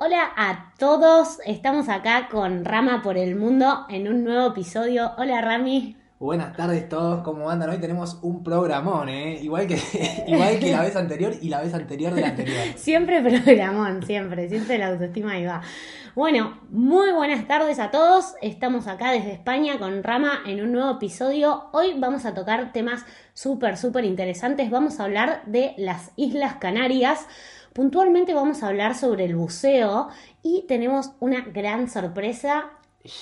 Hola a todos, estamos acá con Rama por el Mundo en un nuevo episodio. Hola Rami. Buenas tardes todos, ¿cómo andan? Hoy tenemos un programón, ¿eh? Igual que, igual que la vez anterior y la vez anterior de la anterior. Siempre programón, siempre, siempre la autoestima ahí va. Bueno, muy buenas tardes a todos. Estamos acá desde España con Rama en un nuevo episodio. Hoy vamos a tocar temas súper, súper interesantes. Vamos a hablar de las Islas Canarias. Puntualmente vamos a hablar sobre el buceo y tenemos una gran sorpresa.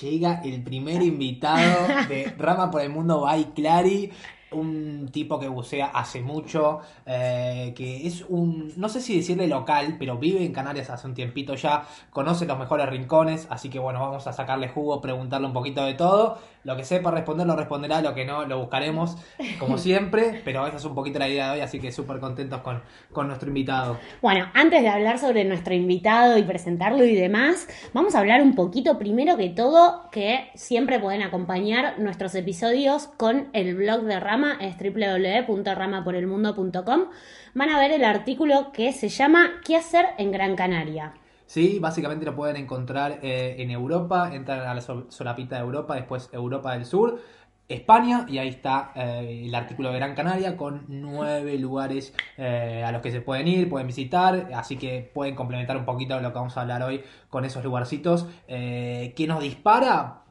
Llega el primer invitado de Rama por el Mundo by Clary un tipo que bucea hace mucho, eh, que es un, no sé si decirle local, pero vive en Canarias hace un tiempito ya, conoce los mejores rincones, así que bueno, vamos a sacarle jugo, preguntarle un poquito de todo. Lo que sepa responder lo responderá, lo que no lo buscaremos, como siempre, pero esa es un poquito la idea de hoy, así que súper contentos con, con nuestro invitado. Bueno, antes de hablar sobre nuestro invitado y presentarlo y demás, vamos a hablar un poquito primero que todo que siempre pueden acompañar nuestros episodios con el blog de Rama es www.ramaporelmundo.com. Van a ver el artículo que se llama ¿Qué hacer en Gran Canaria? Sí, básicamente lo pueden encontrar eh, en Europa, entran a la solapita de Europa, después Europa del Sur, España, y ahí está eh, el artículo de Gran Canaria con nueve lugares eh, a los que se pueden ir, pueden visitar, así que pueden complementar un poquito lo que vamos a hablar hoy con esos lugarcitos. que nos dispara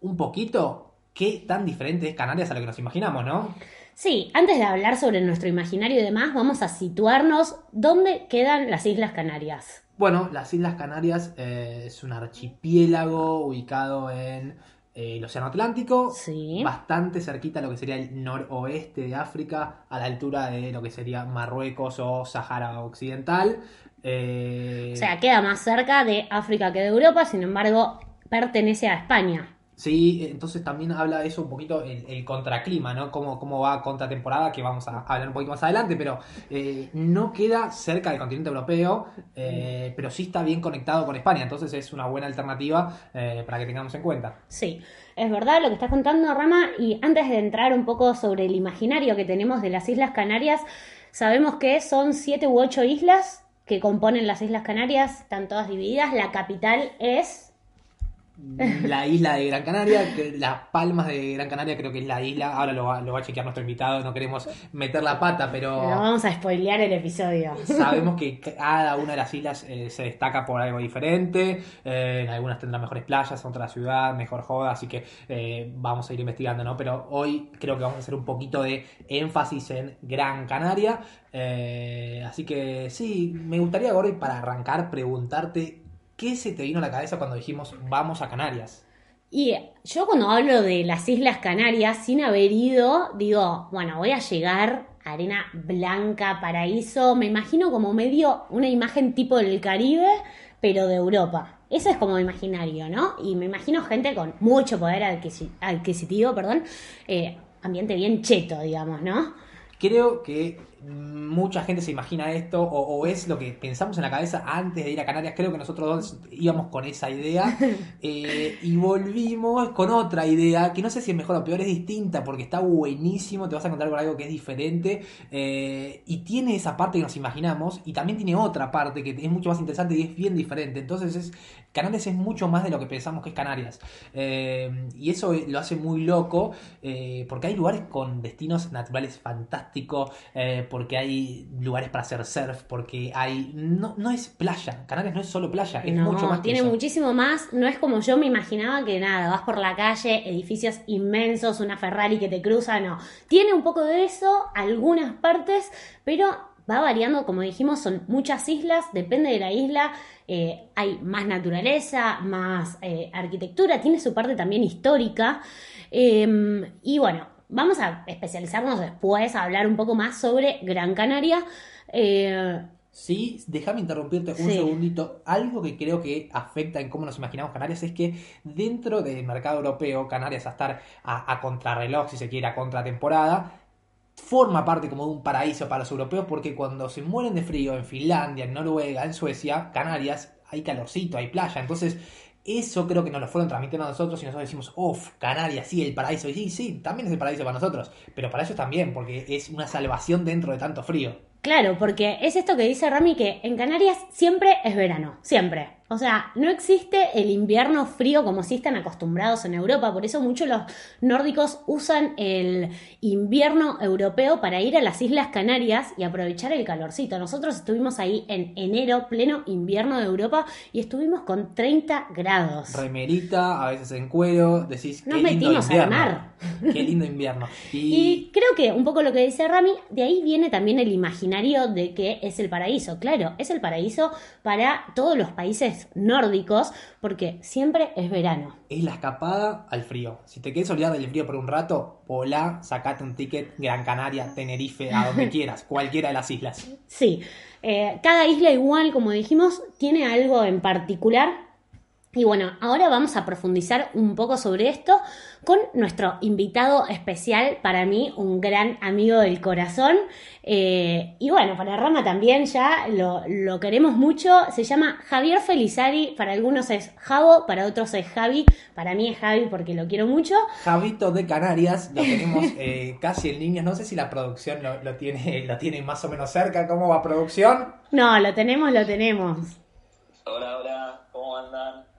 un poquito qué tan diferente es Canarias a lo que nos imaginamos, ¿no? Sí, antes de hablar sobre nuestro imaginario y demás, vamos a situarnos dónde quedan las Islas Canarias. Bueno, las Islas Canarias eh, es un archipiélago ubicado en eh, el Océano Atlántico, sí. bastante cerquita a lo que sería el noroeste de África, a la altura de lo que sería Marruecos o Sahara Occidental. Eh, o sea, queda más cerca de África que de Europa, sin embargo, pertenece a España. Sí, entonces también habla de eso un poquito el, contraclima, ¿no? Cómo, cómo va contratemporada, que vamos a hablar un poquito más adelante, pero eh, no queda cerca del continente europeo, eh, pero sí está bien conectado con España, entonces es una buena alternativa eh, para que tengamos en cuenta. Sí, es verdad lo que estás contando, Rama, y antes de entrar un poco sobre el imaginario que tenemos de las Islas Canarias, sabemos que son siete u ocho islas que componen las Islas Canarias, están todas divididas, la capital es la isla de Gran Canaria, que las palmas de Gran Canaria creo que es la isla, ahora lo va, a chequear nuestro invitado, no queremos meter la pata, pero... No vamos a spoilear el episodio. Sabemos que cada una de las islas eh, se destaca por algo diferente, eh, algunas tendrán mejores playas, otra ciudad, mejor joda, así que eh, vamos a ir investigando, ¿no? Pero hoy creo que vamos a hacer un poquito de énfasis en Gran Canaria, así que sí, me gustaría, Gordy, para arrancar, preguntarte ¿qué se te vino a la cabeza cuando dijimos vamos a Canarias? Y yo cuando hablo de las Islas Canarias, sin haber ido, digo, bueno, voy a llegar a arena blanca, paraíso, me imagino como medio una imagen tipo del Caribe, pero de Europa. Ese es como imaginario, ¿no? Y me imagino gente con mucho poder adquisitivo, perdón, eh, ambiente bien cheto, digamos, ¿no? Creo que mucha gente se imagina esto o, es lo que pensamos en la cabeza antes de ir a Canarias. Creo que nosotros dos íbamos con esa idea eh, y volvimos con otra idea que no sé si es mejor o peor, es distinta porque está buenísimo, te vas a encontrar con algo que es diferente eh, y tiene esa parte que nos imaginamos y también tiene otra parte que es mucho más interesante y es bien diferente. Entonces es, Canarias es mucho más de lo que pensamos que es Canarias eh, y eso lo hace muy loco porque hay lugares con destinos naturales fantásticos porque hay lugares para hacer surf, porque hay... No, no es playa, Canarias no es solo playa, es mucho más. Tiene muchísimo más, no es como yo me imaginaba que nada, vas por la calle, edificios inmensos, una Ferrari que te cruza, no. Tiene un poco de eso, algunas partes, pero va variando, como dijimos, son muchas islas, depende de la isla, eh, hay más naturaleza, más eh, arquitectura, tiene su parte también histórica. Em, y bueno, Vamos a especializarnos después, a hablar un poco más sobre Gran Canaria. Eh, sí, déjame interrumpirte un segundito. Algo que creo que afecta en cómo nos imaginamos Canarias es que dentro del mercado europeo, Canarias a estar a, contrarreloj, si se quiere, a contratemporada, forma parte como de un paraíso para los europeos porque cuando se mueren de frío en Finlandia, en Noruega, en Suecia, Canarias, hay calorcito, hay playa. Entonces eso creo que nos lo fueron transmitiendo a nosotros y nosotros decimos, uff, Canarias, sí, el paraíso. Y sí, sí, también es el paraíso para nosotros, pero para ellos también, porque es una salvación dentro de tanto frío. Claro, porque es esto que dice Rami, que en Canarias siempre es verano, siempre. O sea, no existe el invierno frío como si están acostumbrados en Europa, por eso muchos los nórdicos usan el invierno europeo para ir a las Islas Canarias y aprovechar el calorcito. Nosotros estuvimos ahí en enero, pleno invierno de Europa, y estuvimos con 30 grados. Remerita, a veces en cuero, decís Nos qué lindo metimos al invierno. mar. Qué lindo invierno. Y, Y creo que un poco lo que dice Rami, de ahí viene también el imaginario de que es el paraíso. Claro, es el paraíso para todos los países nórdicos porque siempre es verano. es la escapada al frío. Si te quieres olvidar del frío por un rato, volá, sacate un ticket Gran Canaria, Tenerife, a donde quieras, cualquiera de las islas. Sí, eh, cada isla igual, como dijimos, tiene algo en particular. Y bueno, ahora vamos a profundizar un poco sobre esto con nuestro invitado especial, para mí un gran amigo del corazón. Eh, y bueno, para Rama también ya lo, lo queremos mucho. Se llama Javier Felizari, para algunos es Javo, para otros es Javi. Para mí es Javi porque lo quiero mucho. Javito de Canarias, lo tenemos eh, casi en líneas. No sé si la producción lo, lo tiene, lo tiene más o menos cerca. ¿Cómo va producción? No, lo tenemos, lo tenemos. Hola, hola, ¿cómo andan?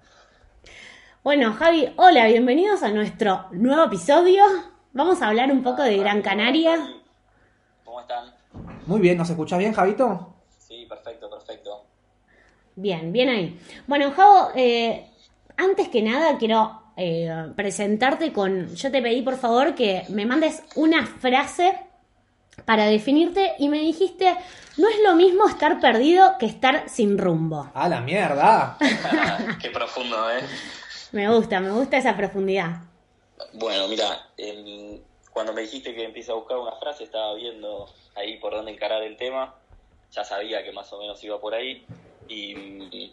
Bueno, Javi, hola, bienvenidos a nuestro nuevo episodio. Vamos a hablar un poco de Gran Canaria. ¿Cómo están? Muy bien, ¿nos escuchás bien, Javito? Sí, perfecto, perfecto. Bien, bien ahí. Bueno, Javo, eh, antes que nada quiero eh, presentarte con... Yo te pedí por favor que me mandes una frase para definirte y me dijiste, no es lo mismo estar perdido que estar sin rumbo. ¡A la mierda! Qué profundo, ¿eh? Me gusta, me gusta esa profundidad. Bueno, mira, cuando me dijiste que empiece a buscar una frase, estaba viendo ahí por dónde encarar el tema. Ya sabía que más o menos iba por ahí. Y mm,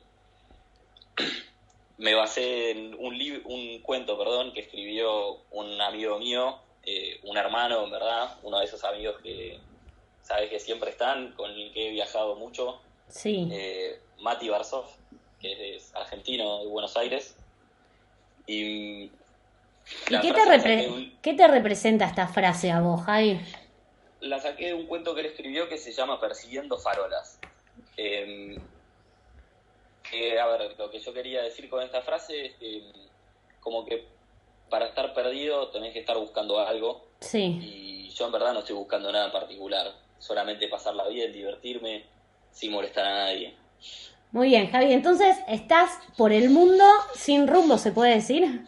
me basé en un, un cuento, perdón, que escribió un amigo mío, eh, un hermano, en verdad, uno de esos amigos que sabes que siempre están, con el que he viajado mucho. Sí. eh, Mati Barzov, que es argentino de Buenos Aires. Y, ¿Y la qué te, un- qué representa esta frase a vos, Javi? la saqué de un cuento que él escribió que se llama Persiguiendo Farolas. Eh, que, a ver, lo que yo quería decir con esta frase es que, como que para estar perdido tenés que estar buscando algo. Sí. Y yo en verdad no estoy buscando nada en particular. Solamente pasarla bien, divertirme, sin molestar a nadie. Muy bien, Javi. Entonces, estás por el mundo sin rumbo, ¿se puede decir?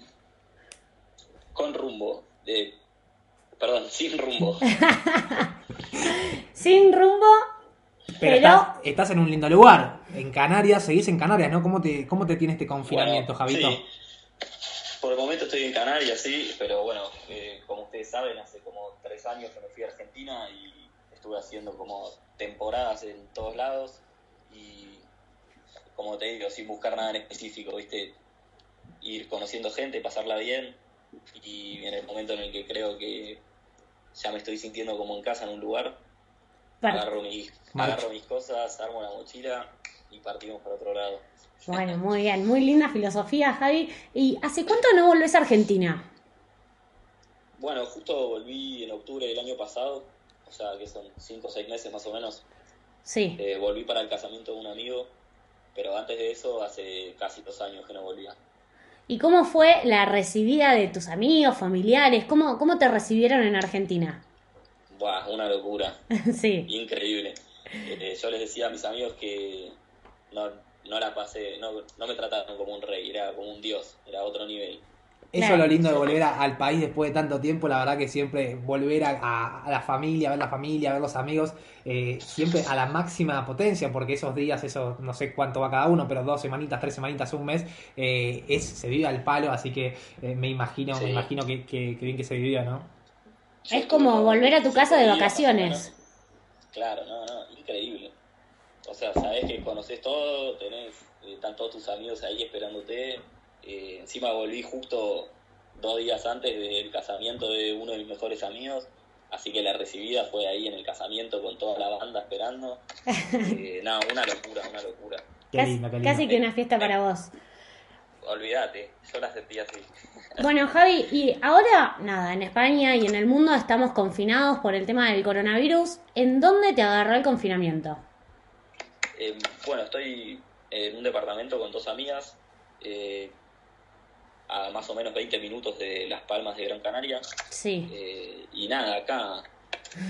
Con rumbo. eh, perdón, sin rumbo. Sin rumbo, Pero, Pero- Estás, estás en un lindo lugar. En Canarias, seguís en Canarias, ¿no? ¿Cómo te, cómo te tiene este confinamiento, Bueno, Javito? sí. Por el momento estoy en Canarias, sí, pero bueno, eh, como ustedes saben, hace como tres años que me fui a Argentina y estuve haciendo como temporadas en todos lados y como te digo, sin buscar nada en específico, ¿viste? Ir conociendo gente, pasarla bien y en el momento en el que creo que ya me estoy sintiendo como en casa en un lugar, agarro mis, Marcha. agarro mis cosas, armo la mochila y partimos para otro lado. Bueno, muy bien, muy linda filosofía, Javi. ¿Y hace cuánto no volvés a Argentina? Bueno, justo volví en octubre del año pasado, o sea que son cinco o seis meses más o menos. Sí. Eh, volví para el casamiento de un amigo, pero antes de eso hace casi dos años que no volvía. ¿Y cómo fue la recibida de tus amigos, familiares? ¿Cómo, cómo te recibieron en Argentina? Buah, una locura, sí. increíble. Eh, yo les decía a mis amigos que no, no la pasé, no, no me trataron como un rey, era como un dios, era otro nivel. Eso Claro. es lo lindo de volver a- al país después de tanto tiempo, la verdad que siempre volver a, a- a la familia, a ver la familia, a ver los amigos, eh, siempre a la máxima potencia, porque esos días, esos no sé cuánto va cada uno, pero dos semanitas, tres semanitas, un mes, eh, es, se vive al palo, así que eh, me imagino, me imagino que, que- que bien que se vivió, ¿no? Es como volver a tu casa de vacaciones. Claro, no, no, increíble. O sea, sabes que conoces todo, tenés, están todos tus amigos ahí esperándote. Eh, encima volví justo dos días antes del casamiento de uno de mis mejores amigos, así que la recibida fue ahí en el casamiento con toda la banda esperando. Eh, no, una locura, una locura. Qué Casi, lindo, qué lindo. casi que una fiesta para vos. Olvídate, yo la sentí así. Bueno, Javi, y ahora, nada, en España y en el mundo estamos confinados por el tema del coronavirus. ¿En dónde te agarró el confinamiento? Eh, bueno, estoy en un departamento con dos amigas, eh, a más o menos 20 minutos de Las Palmas de Gran Canaria. Sí. Eh, y nada, acá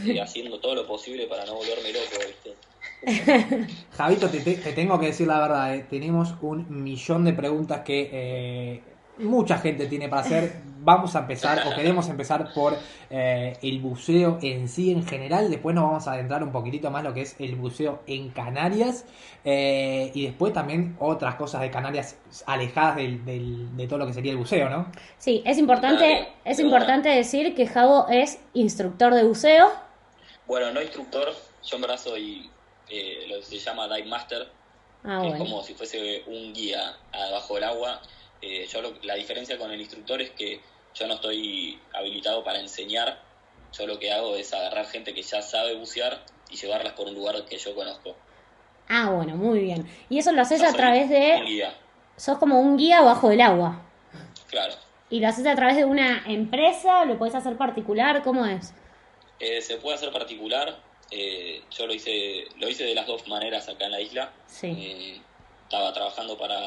eh, haciendo todo lo posible para no volverme loco, ¿viste? Javito, te, te- te tengo que decir la verdad, eh, tenemos un millón de preguntas que eh, mucha gente tiene para hacer. Vamos a empezar, o queremos empezar por eh, el buceo en sí en general. Después nos vamos a adentrar un poquitito más lo que es el buceo en Canarias. eh, y después también otras cosas de Canarias alejadas del- del- de todo lo que sería el buceo, ¿no? Sí, es importante, es importante decir que Javo es instructor de buceo. Bueno, no instructor, yo en verdad soy eh, lo que se llama dive master, Ah, que es como si fuese un guía abajo del agua. Eh, yo lo- la diferencia con el instructor es que yo no estoy habilitado para enseñar. Yo lo que hago es agarrar gente que ya sabe bucear y llevarlas por un lugar que yo conozco. Ah, bueno, muy bien. Y eso lo haces Yo a través Un de... guía, Sos como un guía bajo el agua. claro. ¿Y lo haces a través de una empresa? ¿Lo podés hacer particular? ¿Cómo es? Eh, se puede hacer particular. eh, yo lo hice, lo hice de las dos maneras acá en la isla. Sí. Eh, estaba trabajando para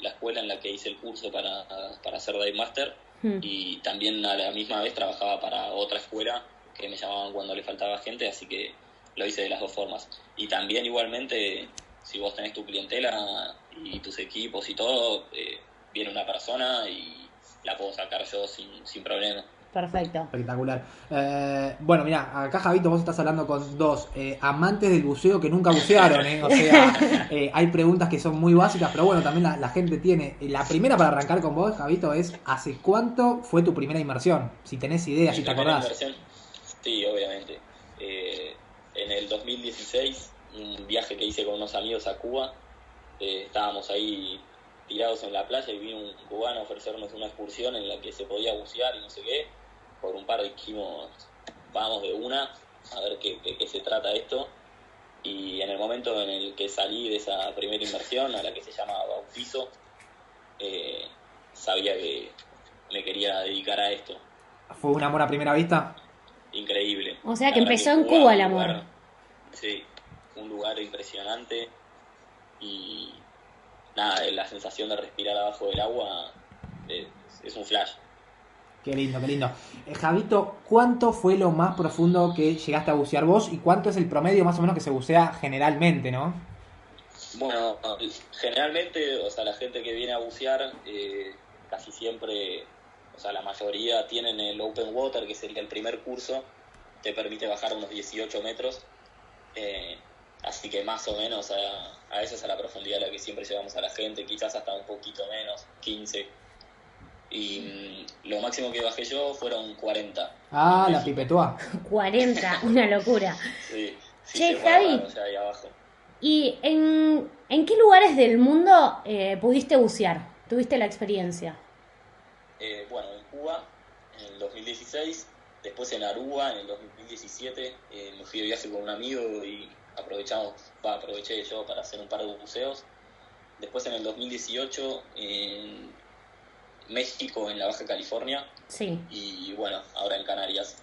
la escuela en la que hice el curso para, para ser Dive Master Hmm. y también a la misma vez trabajaba para otra escuela que me llamaban cuando le faltaba gente, así que lo hice de las dos formas. Y también igualmente, si vos tenés tu clientela y tus equipos y todo, eh, viene una persona y la puedo sacar yo sin, sin problema. Perfecto. Espectacular. Eh, bueno, mira, acá Javito, vos estás hablando con dos eh, amantes del buceo que nunca bucearon, ¿eh? O sea, eh, hay preguntas que son muy básicas, pero bueno, también la, la gente tiene. Eh, La primera para arrancar con vos, Javito, es ¿hace cuánto fue tu primera inmersión? Si tenés idea, si te primera acordás. inversión, Sí, obviamente. Eh, en el 2016, un viaje que hice con unos amigos a Cuba, eh, estábamos ahí tirados en la playa y vino un cubano a ofrecernos una excursión en la que se podía bucear y no sé qué. Por un par dijimos, vamos de una, a ver qué, qué- qué se trata esto. Y en el momento en el que salí de esa primera inversión, a la que se llama bautizo, eh, sabía que me quería dedicar a esto ¿Fue un amor a primera vista? increíble. O sea La que empezó en Cuba, Cuba el amor. lugar- sí, un lugar impresionante y nada, la sensación de respirar abajo del agua es, es un flash. Qué lindo, qué lindo. Eh, Javito, ¿cuánto fue lo más profundo que llegaste a bucear vos y cuánto es el promedio más o menos que se bucea generalmente, no? Bueno, generalmente, o sea, la gente que viene a bucear eh, casi siempre, o sea, la mayoría tienen el open water, que sería el primer curso, te permite bajar unos 18 metros. eh, así que más o menos a, a esa es a la profundidad a la que siempre llevamos a la gente, quizás hasta un poquito menos, 15. Y mm, lo máximo que bajé yo fueron 40. Ah, la pipetúa. 40, una locura. Sí, sí, Che, se fue Javi. bárbaro, o sea, ahí abajo. ¿Y en, en qué lugares del mundo eh, pudiste bucear? ¿Tuviste la experiencia? Eh, bueno, en Cuba en el 2016, después en Aruba en el 2017, eh, me fui de viaje con un amigo y aprovechamos, aproveché yo para hacer un par de buceos. Después en el 2018 en México, en la Baja California, Sí. y bueno, ahora en Canarias.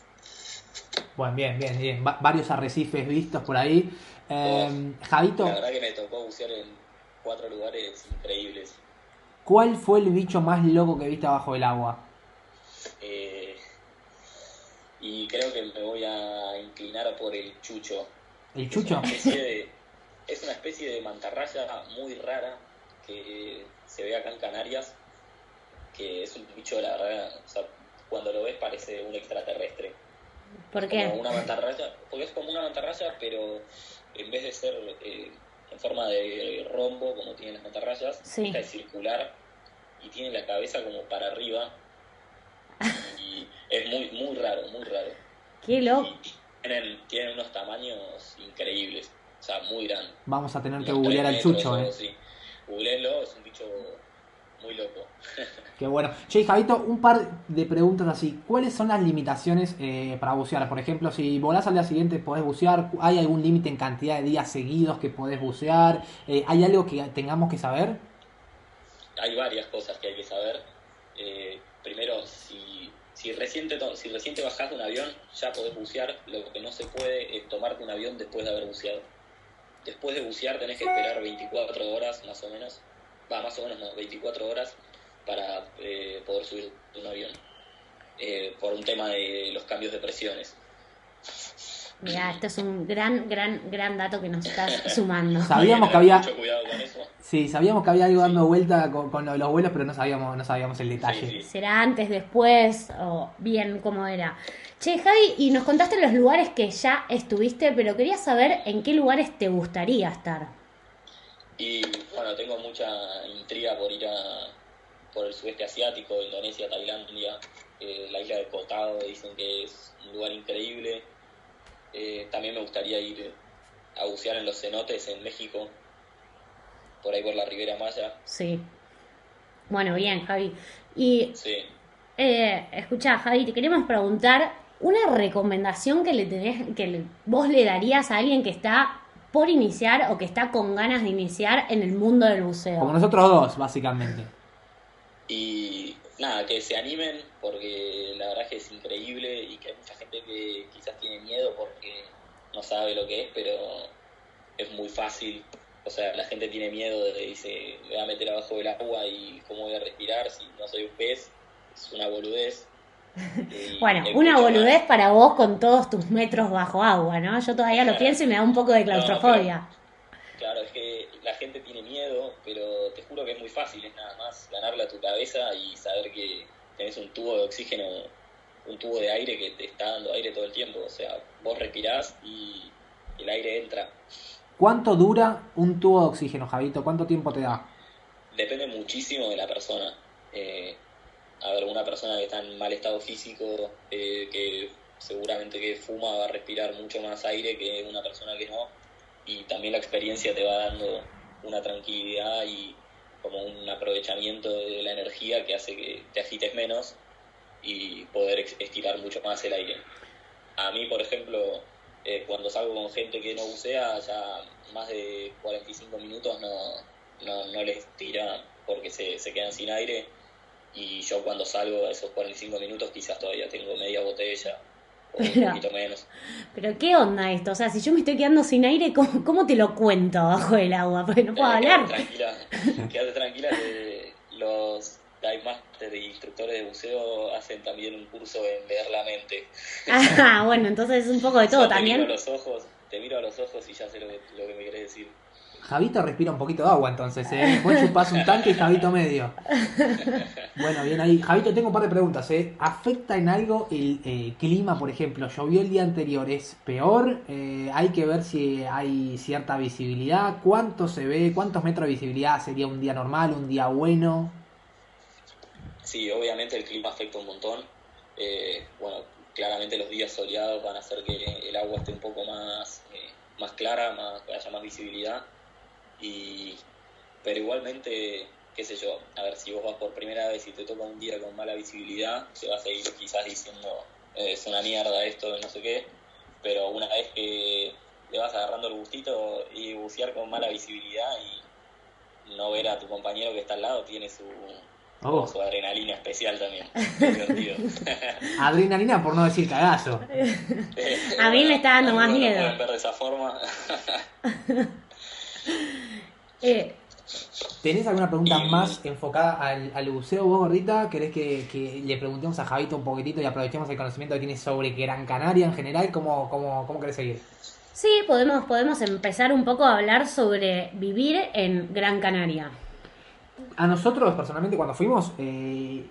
Bueno, bien, bien, bien. Va- varios arrecifes vistos por ahí. Eh, Javito, La verdad que me tocó bucear en cuatro lugares increíbles. ¿cuál fue el bicho más loco que viste abajo del agua? Eh, y creo que me voy a inclinar por el chucho. ¿El chucho? Es una especie de, es una especie de mantarraya muy rara que se ve acá en Canarias, que es un bicho, la verdad, o sea, cuando lo ves parece un extraterrestre. ¿Por Como qué? una mantarraya, porque es como una mantarraya, pero en vez de ser eh, en forma de rombo, como tienen las mantarrayas, Sí. esta es circular y tiene la cabeza como para arriba. Y es muy, muy raro, muy raro. Qué loco. Y tienen, tienen unos tamaños increíbles, o sea, muy grandes. Vamos a tener que googlear al metros chucho, o eh. así. Googleenlo, es un bicho muy loco. Qué bueno. Che, Javito, un par de preguntas así. ¿Cuáles son las limitaciones eh, para bucear? Por ejemplo, si volás al día siguiente podés bucear, ¿hay algún límite en cantidad de días seguidos que podés bucear? Eh, ¿Hay algo que tengamos que saber? Hay varias cosas que hay que saber. Eh, primero, si, si, recién te, to- si recién te bajás de un avión, ya podés bucear. Lo que no se puede es tomarte un avión después de haber buceado. después de bucear tenés que esperar 24 horas más o menos, va, más o menos no, 24 horas para eh, poder subir un avión, eh, por un tema de los cambios de presiones. Mira, esto es un gran, gran, gran dato que nos estás sumando. Sabíamos que había, Mucho cuidado con eso. sí, sabíamos que había algo dando vuelta con, con lo de los vuelos, pero no sabíamos, no sabíamos el detalle. Sí, sí. ¿Será antes, después o bien cómo era? Che, Javi, y nos contaste los lugares que ya estuviste, pero quería saber en qué lugares te gustaría estar. Y bueno, tengo mucha intriga por ir a por el sudeste asiático, Indonesia, Tailandia, eh, la isla de Kotao, dicen que es un lugar increíble. Eh, también me gustaría ir a bucear en los cenotes en México, por ahí por la Ribera Maya. Sí. Bueno, bien, Javi. Y Sí. eh, escucha, Javi, te queremos preguntar una recomendación que le tenés, que le- vos le darías a alguien que está por iniciar o que está con ganas de iniciar en el mundo del buceo. Como nosotros dos, básicamente. Y nada, que se animen porque la verdad es que es increíble y que hay mucha gente que quizás tiene miedo porque no sabe lo que es, pero es muy fácil. O sea, la gente tiene miedo de dice, me voy a meter abajo del agua y cómo voy a respirar si no soy un pez. Es una boludez. Bueno, una boludez para vos con todos tus metros bajo agua, ¿no? Yo todavía lo pienso y me da un poco de claustrofobia. Claro, es que la gente tiene miedo, pero te juro que es muy fácil, es nada más ganarle a tu cabeza y saber que tenés un tubo de oxígeno, un tubo de aire que te está dando aire todo el tiempo. O sea, vos respirás y el aire entra. ¿Cuánto dura un tubo de oxígeno, Javito? ¿Cuánto tiempo te da? Depende muchísimo de la persona. Eh, a ver, una persona que está en mal estado físico, eh, que seguramente que fuma, va a respirar mucho más aire que una persona que no. Y también la experiencia te va dando una tranquilidad y como un aprovechamiento de la energía que hace que te agites menos y poder estirar mucho más el aire. A mí, por ejemplo, eh, cuando salgo con gente que no bucea, ya más de 45 minutos no, no, no les tira porque se, se quedan sin aire. Y yo cuando salgo a esos 45 minutos quizás todavía tengo media botella o un poquito menos. Pero ¿qué onda esto? O sea, si yo me estoy quedando sin aire, ¿cómo, cómo te lo cuento bajo el agua? Porque no puedo Eh, hablar. Quédate tranquila, quédate tranquila que los dive master y instructores de buceo hacen también un curso en leer la mente. Ah, bueno, entonces es un poco de todo Yo te miro a también. los ojos, te miro a los ojos y ya sé lo que, lo que me querés decir. Javito respira un poquito de agua entonces, ¿eh? Vos chupás un tanque y Javito medio. Bueno, bien ahí. Javito, tengo un par de preguntas, ¿eh? ¿Afecta en algo el eh, clima, por ejemplo? ¿Llovió el día anterior? ¿Es peor? Eh, hay que ver si hay cierta visibilidad. ¿Cuánto se ve? ¿Cuántos metros de visibilidad sería un día normal, un día bueno? Sí, obviamente el clima afecta un montón. Eh, bueno, claramente los días soleados van a hacer que el agua esté un poco más, más clara, más, que haya más visibilidad. Y, pero igualmente, qué sé yo, a ver, si vos vas por primera vez y te toca un día con mala visibilidad, te vas a ir quizás diciendo, eh, es una mierda esto, no sé qué. Pero una vez que le vas agarrando el gustito y bucear con mala visibilidad y no ver a tu compañero que está al lado tiene su, Oh. su adrenalina especial también. Adrenalina por no decir cagazo. A mí me está dando más miedo. ver de esa forma. Eh, ¿Tenés alguna pregunta Y- más enfocada al, al buceo vos, gordita? ¿Querés que, que le preguntemos a Javito un poquitito y aprovechemos el conocimiento que tiene sobre Gran Canaria en general? ¿Cómo, cómo, cómo querés seguir? sí, podemos, podemos empezar un poco a hablar sobre vivir en Gran Canaria. A nosotros, personalmente, cuando fuimos, eh,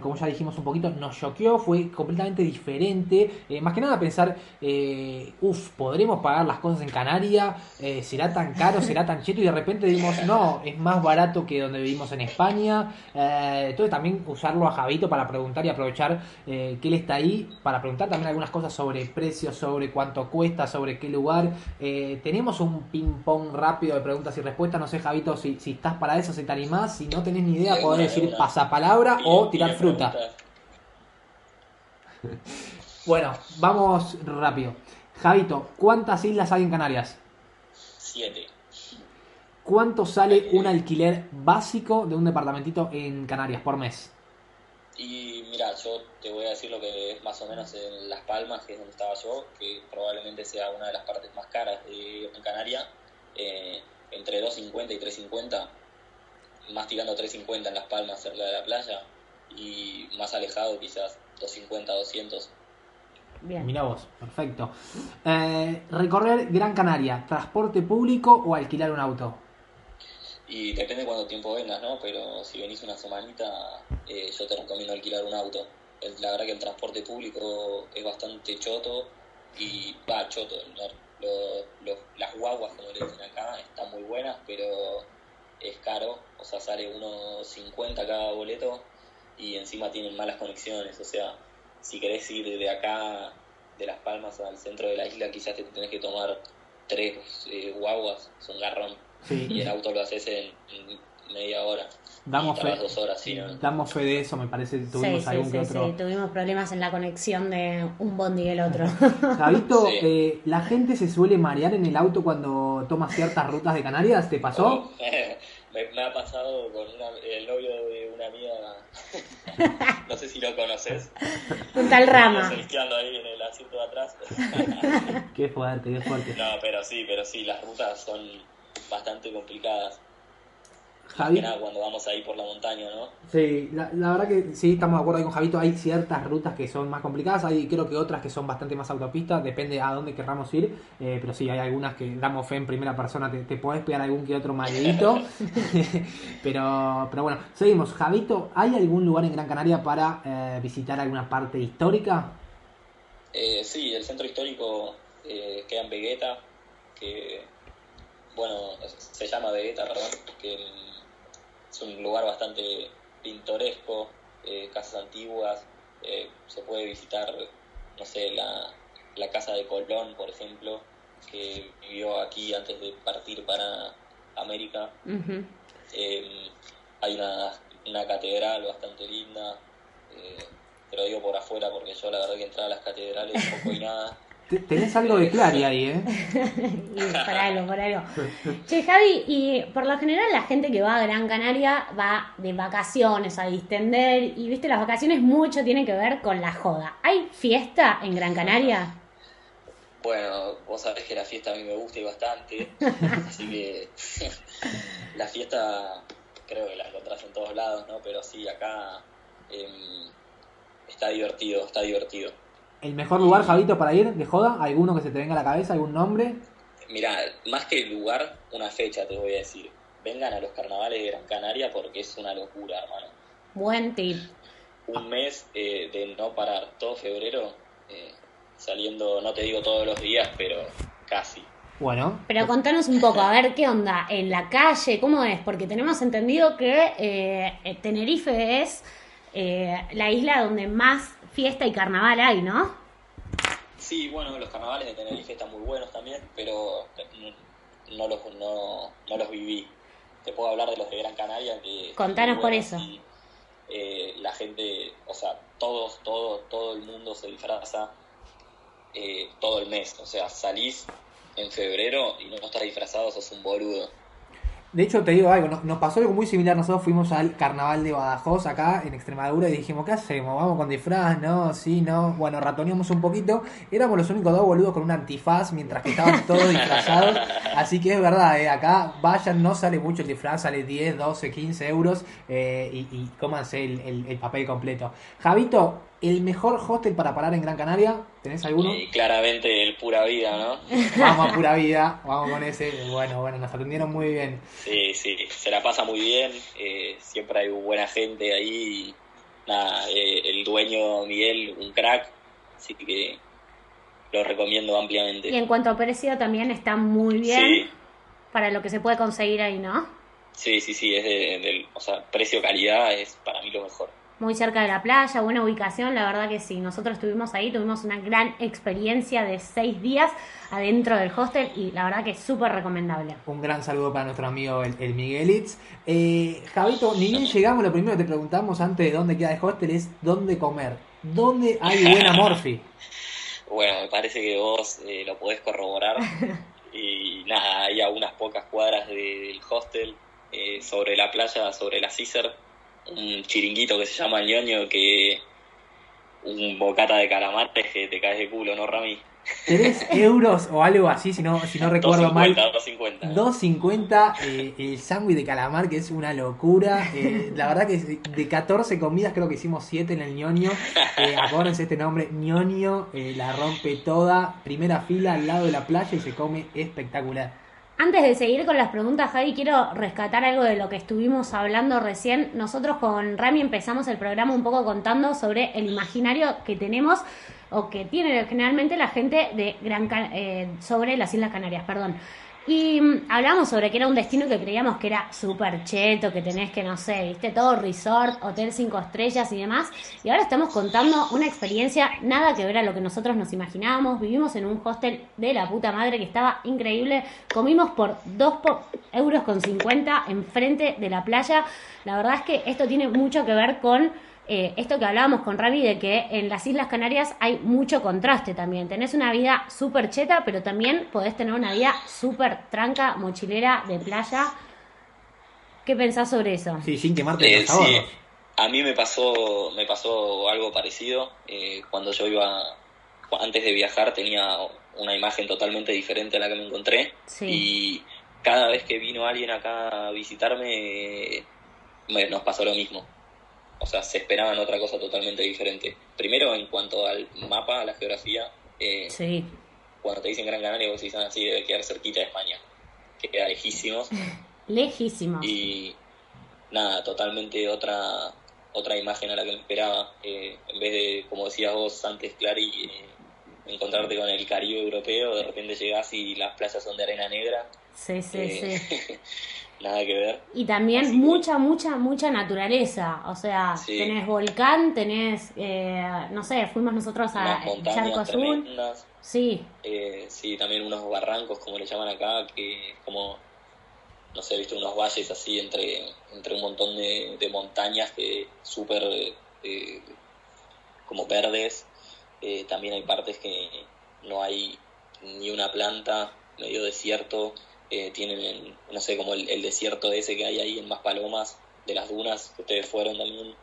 como ya dijimos un poquito, nos choqueó, fue completamente diferente. Eh, más que nada pensar, eh, uff, ¿podremos pagar las cosas en Canarias? ¿Será tan caro? ¿Será tan cheto? Y de repente dimos, no, es más barato que donde vivimos en España. Entonces también usarlo a Javito para preguntar y aprovechar que él está ahí, para preguntar también algunas cosas sobre precios, sobre cuánto cuesta, sobre qué lugar. Tenemos un ping-pong rápido de preguntas y respuestas. No sé, Javito, si, si estás para eso, si te animás. Si no tenés ni idea, De podés decir una. pasapalabra o tirar fruta. Bueno, vamos rápido. Javito, ¿cuántas islas hay en Canarias? Siete. ¿Cuánto sale un alquiler básico de un departamentito en Canarias por mes? Y mira, yo te voy a decir lo que es más o menos en Las Palmas, que es donde estaba yo, que probablemente sea una de las partes más caras de Gran Canaria. eh, entre 250 y 350, más tirando 350 en Las Palmas cerca de la playa y más alejado quizás 250, 200. Bien. Mirá vos, perfecto. Eh, recorrer Gran Canaria, transporte público o alquilar un auto. Y depende cuánto tiempo vengas, ¿no? Pero si venís una semanita, eh, yo te recomiendo alquilar un auto. El- La verdad que el transporte público es bastante choto y va choto. Lo- lo- las guaguas, como le dicen acá, están muy buenas, pero es caro. O sea, sale unos 50 cada boleto y encima tienen malas conexiones. O sea, si querés ir de acá, de Las Palmas al centro de la isla, quizás te tenés que tomar tres eh, guaguas, es un garrón. Y el auto lo haces en, en media hora. Damos fe. dos horas, sí, ¿no? damos fe de eso, me parece. Tuvimos sí, algún sí, que otro. sí, tuvimos problemas en la conexión de un bondi y el otro. Javito, Sí. eh, ¿la gente se suele marear en el auto cuando toma ciertas rutas de Canarias? ¿Te pasó? me, me ha pasado con una- el novio de una amiga, no sé si lo conoces, Un tal rama. ahí en el asiento de atrás. Qué fuerte, qué fuerte. no, pero sí, pero sí, las rutas son bastante complicadas. Javi, cuando vamos ahí por la montaña, ¿no? sí, la, la verdad que sí, estamos de acuerdo ahí con Javito. Hay ciertas rutas que son más complicadas, hay creo que otras que son bastante más autopistas, depende a dónde querramos ir. eh, pero sí, hay algunas que damos fe en primera persona, te, te podés pegar algún que otro mareadito. pero, pero bueno, seguimos. Javito, ¿hay algún lugar en Gran Canaria para eh, visitar alguna parte histórica? Eh, sí, el centro histórico eh, queda en Vegeta, que, bueno, se llama Vegeta, perdón, que mm, es un lugar bastante pintoresco, eh, casas antiguas, eh, se puede visitar, no sé, la, la casa de Colón, por ejemplo, que vivió aquí antes de partir para América. Eh, hay una, una catedral bastante linda. eh, te lo digo por afuera porque yo la verdad que entrar a las catedrales poco y nada. Te- Tenés algo de Clary ahí, ¿eh? Y por algo, por algo. Che, Javi, y por lo general la gente que va a Gran Canaria va de vacaciones, a distender, y viste, las vacaciones mucho tienen que ver con la joda. ¿Hay fiesta en Gran Canaria? Bueno, vos sabés que la fiesta a mí me gusta y bastante, así que la fiesta creo que la encontrás en todos lados, ¿no? Pero sí, acá em, está divertido, está divertido. ¿El mejor lugar, Javito, para ir de joda? ¿Alguno que se te venga a la cabeza? ¿Algún nombre? Mirá, más que lugar, una fecha te voy a decir. Vengan a los carnavales de Gran Canaria porque es una locura, hermano. Buen tip. un mes eh, de no parar, todo febrero, eh, saliendo, no te digo todos los días, pero casi. Bueno. Pero contanos un poco, a ver qué onda, en la calle, ¿cómo es? Porque tenemos entendido que eh, Tenerife es eh, la isla donde más fiesta y carnaval hay, ¿no? Sí, bueno, los carnavales de Tenerife están muy buenos también, pero no los, no, no los viví. Te puedo hablar de los de Gran Canaria. Que Contanos por eso. y, eh, la gente, o sea, todos, todo, todo el mundo se disfraza eh, todo el mes. O sea, salís en febrero y no estás disfrazado, sos un boludo. De hecho, te digo algo, nos, nos pasó algo muy similar. Nosotros fuimos al carnaval de Badajoz acá en Extremadura y dijimos, ¿qué hacemos? ¿Vamos con disfraz? No, sí, no. Bueno, ratoneamos un poquito. Éramos los únicos dos boludos con un antifaz mientras que estaban todos disfrazados. Así que es verdad, eh, acá vayan, no sale mucho el disfraz, sale 10, 12, 15 euros eh, y, y cómanse el, el- el papel completo. Javito, ¿el mejor hostel para parar en Gran Canaria? ¿Tenés alguno? Y claramente el pura vida, ¿no? Vamos a pura vida, vamos con ese. Bueno, bueno, nos atendieron muy bien. Sí, sí, se la pasa muy bien, eh, siempre hay buena gente ahí, nada, eh, el dueño Miguel, un crack, así que lo recomiendo ampliamente. Y en cuanto a precio también está muy bien Sí, para lo que se puede conseguir ahí, ¿no? sí, sí, sí, es de, del- o sea, precio-calidad es para mí lo mejor. Muy cerca de la playa, buena ubicación, la verdad que sí. Nosotros estuvimos ahí, tuvimos una gran experiencia de seis días adentro del hostel y la verdad que es súper recomendable. Un gran saludo para nuestro amigo el, el Miguelitz. Eh, Javito, ni bien llegamos, lo primero que te preguntamos antes de dónde queda el hostel es dónde comer. ¿Dónde hay buena morfi? Bueno, me parece que vos eh, lo podés corroborar. y nada, hay a unas pocas cuadras del hostel, eh, sobre la playa, sobre la Cícer, un chiringuito que se llama El ñoño, que un bocata de calamares que te caes de culo, ¿no, Rami? 3 euros o algo así, si no, si no recuerdo 2.50, mal. 2.50. 2.50 eh, el sándwich de calamar, que es una locura. Eh, la verdad que de 14 comidas creo que hicimos 7 en el ñoño. Eh, acuérdense este nombre, ñoño, eh, la rompe toda. Primera fila al lado de la playa y se come espectacular. Antes de seguir con las preguntas, Javi, quiero rescatar algo de lo que estuvimos hablando recién. Nosotros con Rami empezamos el programa un poco contando sobre el imaginario que tenemos o que tiene generalmente la gente de Gran eh, sobre las Islas Canarias, perdón. Y mm, hablamos sobre que era un destino que creíamos que era súper cheto, que tenés que, no sé, viste, todo resort, hotel cinco estrellas y demás. Y ahora estamos contando una experiencia nada que ver a lo que nosotros nos imaginábamos. Vivimos en un hostel de la puta madre que estaba increíble. Comimos por 2 euros con 50 enfrente de la playa. La verdad es que esto tiene mucho que ver con eh, esto que hablábamos con Rami de que en las Islas Canarias hay mucho contraste también. Tenés una vida súper cheta, pero también podés tener una vida súper tranca, mochilera, de playa. ¿Qué pensás sobre eso? Sí, sin quemarte Eh, los sí, a mí me pasó, me pasó algo parecido. eh, cuando yo iba, antes de viajar, tenía una imagen totalmente diferente a la que me encontré. Sí. Y cada vez que vino alguien acá a visitarme, me- nos pasó lo mismo. O sea, se esperaban otra cosa totalmente diferente. Primero, en cuanto al mapa, a la geografía, eh, Sí, cuando te dicen Gran Canaria, vos dicen así, debe quedar cerquita de España, que queda lejísimos. lejísimos. Y nada, totalmente otra otra imagen a la que me esperaba. Eh, en vez de, como decías vos antes, Clary, eh, encontrarte con el Caribe europeo, de repente llegás y las playas son de arena negra. Sí, sí, Eh, sí. nada que ver. Y también Así que- mucha, mucha, mucha naturaleza. O sea, Sí. tenés volcán, tenés, eh, no sé, fuimos nosotros a Charco Azul. Sí, Eh, sí, también unos barrancos, como le llaman acá, que es como, no sé, viste, unos valles así entre, entre un montón de, de montañas que súper eh, como verdes. Eh, también hay partes que no hay ni una planta, medio desierto. Eh, tienen, no sé, como el, el desierto ese que hay ahí en Maspalomas, de las dunas, que ustedes fueron también.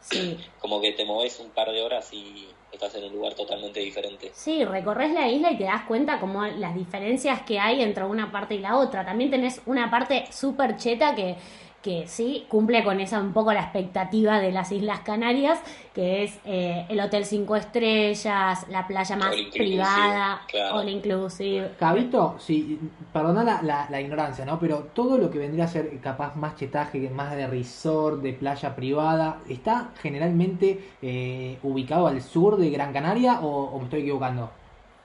sí. Como que te moves un par de horas y estás en un lugar totalmente diferente. Sí, recorres la isla y te das cuenta como las diferencias que hay entre una parte y la otra. También tenés una parte súper cheta que, que sí cumple con esa un poco la expectativa de las Islas Canarias, que es eh, el hotel cinco estrellas, la playa más All privada, claro. all inclusive. Javito, sí, perdona la, la, la ignorancia, ¿no? Pero todo lo que vendría a ser capaz más chetaje, más de resort, de playa privada, ¿está generalmente eh, ubicado al sur de Gran Canaria o, o me estoy equivocando?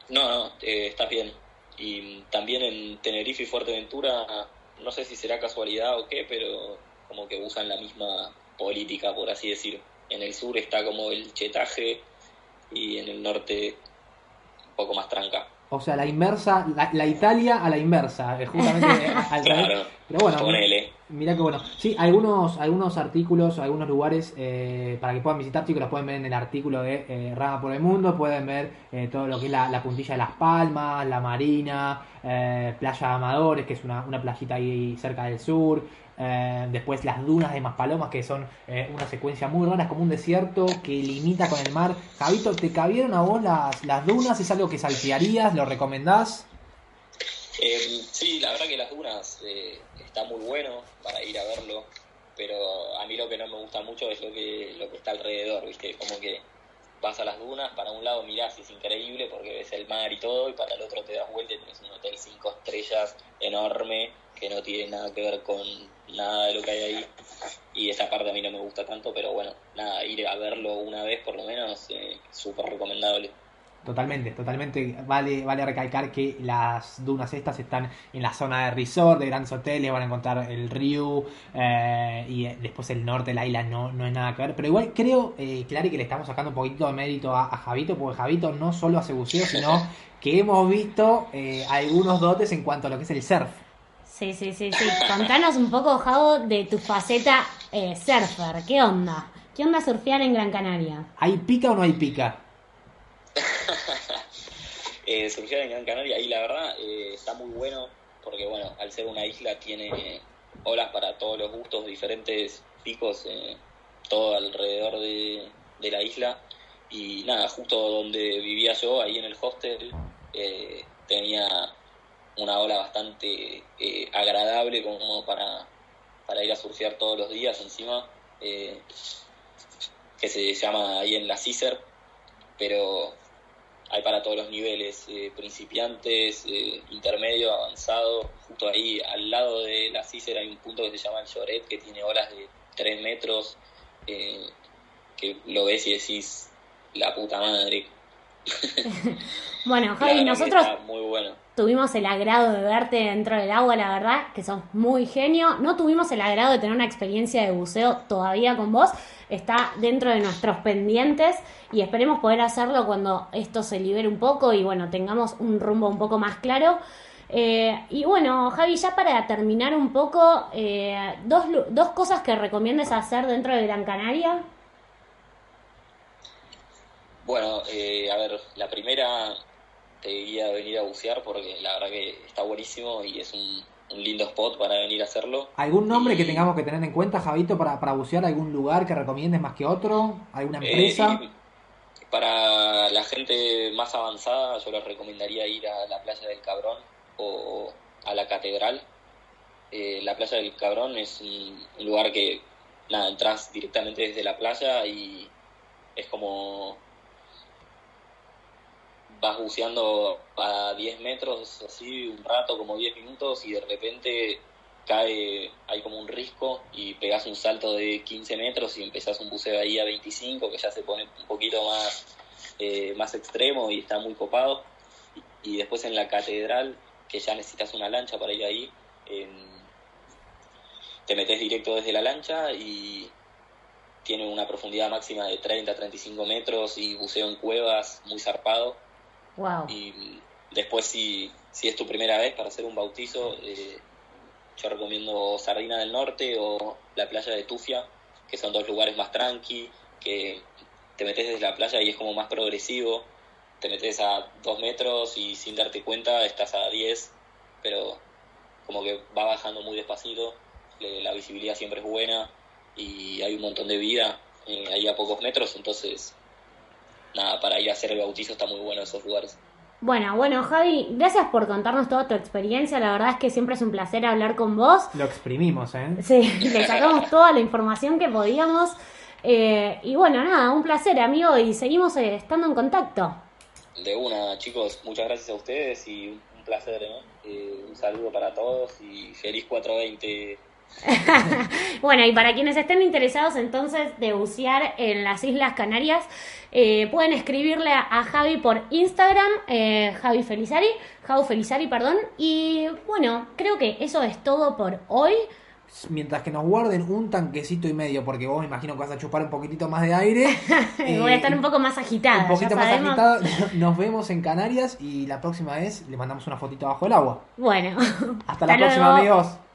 No, no, eh, estás bien. Y también en Tenerife y Fuerteventura, no sé si será casualidad o qué, pero como que usan la misma política, por así decir. En el sur está como el chetaje y en el norte un poco más tranca. O sea, la inversa, la, la Italia a la inversa, eh, justamente al. Claro, Pero bueno, ponele. Mirá que bueno. Sí, algunos, algunos artículos, algunos lugares eh, para que puedan visitar, chicos, los pueden ver en el artículo de eh, Rama por el Mundo. Pueden ver eh, todo lo que es la, la puntilla de Las Palmas, la Marina, eh, Playa Amadores, que es una, una playita ahí cerca del sur. eh, después las dunas de Maspalomas, que son una secuencia muy rara, es como un desierto que limita con el mar. Javito, ¿te cabieron a vos las, las dunas? ¿Es algo que saltearías? ¿Lo recomendás? Sí, la verdad que las dunas está muy bueno para ir a verlo, pero a mí lo que no me gusta mucho es lo que, lo que está alrededor, ¿viste? Como que vas a las dunas, para un lado mirás y es increíble porque ves el mar y todo, y para el otro te das vuelta y tenés un hotel cinco estrellas enorme que no tiene nada que ver con nada de lo que hay ahí. Y esa parte a mí no me gusta tanto, pero bueno, nada, ir a verlo una vez por lo menos, eh, súper recomendable. Totalmente, totalmente. Vale, vale recalcar que las dunas estas están en la zona de resort, de grandes hoteles, van a encontrar el río eh, y eh, después el norte de la isla no, no es nada que ver. Pero igual creo, eh, Clary, que le estamos sacando un poquito de mérito a, a Javito, porque Javito no solo hace buceo, sino que hemos visto eh, algunos dotes en cuanto a lo que es el surf. Sí, sí, sí, sí. Contanos un poco, Javo, de tu faceta surfer. ¿Qué onda? ¿Qué onda surfear en Gran Canaria? ¿Hay pica o no hay pica? Eh, en Gran Canaria y la verdad eh, está muy bueno porque bueno, al ser una isla tiene olas para todos los gustos, diferentes picos, eh, todo alrededor de, la isla. Y nada, justo donde vivía yo, ahí en el hostel, eh, tenía una ola bastante agradable como para, para ir a surfear todos los días encima, que se llama ahí en la Cicer, pero para todos los niveles, eh, principiantes, eh, intermedio, avanzado. Justo ahí al lado de la Cicer hay un punto que se llama el Lloret, que tiene olas de 3 metros, eh, que lo ves y decís, la puta madre. Bueno, Javi, nosotros está muy bueno. Tuvimos el agrado de verte dentro del agua, la verdad, que sos muy genio. No tuvimos el agrado de tener una experiencia de buceo todavía con vos. Está dentro de nuestros pendientes y esperemos poder hacerlo cuando esto se libere un poco y bueno, tengamos un rumbo un poco más claro. Eh, y bueno, Javi, ya para terminar un poco, eh, dos, dos cosas que recomiendes hacer dentro de Gran Canaria. Bueno, eh, a ver, la primera te diría venir a bucear porque la verdad que está buenísimo y es un, un lindo spot para venir a hacerlo. ¿Algún nombre que tengamos que tener en cuenta, Javito, para, para bucear? ¿Algún lugar que recomiendes más que otro? ¿Alguna Eh, empresa? para la gente más avanzada, yo les recomendaría ir a la playa del Cabrón o a la Catedral. Eh, la playa del Cabrón es un, un lugar que, nada, entras directamente desde la playa y es como vas buceando a 10 metros, así un rato, como 10 minutos, y de repente cae, hay como un risco y pegas un salto de 15 metros y empezás un buceo ahí a 25, que ya se pone un poquito más, eh, más extremo y está muy copado. Y después en la catedral, que ya necesitas una lancha para ir ahí, te metes directo desde la lancha y tiene una profundidad máxima de 30-35 metros y buceo en cuevas muy zarpado. Wow. Y después, si, si es tu primera vez para hacer un bautizo, eh, yo recomiendo Sardina del Norte o la playa de Tufia, que son dos lugares más tranqui, que te metes desde la playa y es como más progresivo. Te metes a dos metros y sin darte cuenta estás a 10, pero como que va bajando muy despacito. La visibilidad siempre es buena y hay un montón de vida eh, ahí a pocos metros, entonces nada, para ir a hacer el bautizo está muy bueno esos lugares. Bueno, bueno, Javi, gracias por contarnos toda tu experiencia. La verdad es que siempre es un placer hablar con vos. Lo exprimimos, ¿eh? Sí, le sacamos toda la información que podíamos. Eh, y bueno, nada, un placer, amigo, y seguimos eh, estando en contacto. De una, chicos, muchas gracias a ustedes y un placer, ¿no? Eh, un saludo para todos y feliz 420. Bueno, y para quienes estén interesados entonces de bucear en las Islas Canarias, eh, pueden escribirle a, a Javi por Instagram, eh, Javi Felizari, Jau Felizari, perdón. Y bueno, creo que eso es todo por hoy. Mientras que nos guarden un tanquecito y medio, porque vos me imagino que vas a chupar un poquitito más de aire. eh, Voy a estar un poco más agitada. un poquito más agitada. Nos vemos en Canarias y la próxima vez le mandamos una fotito abajo del agua. Bueno, Hasta la próxima, amigos.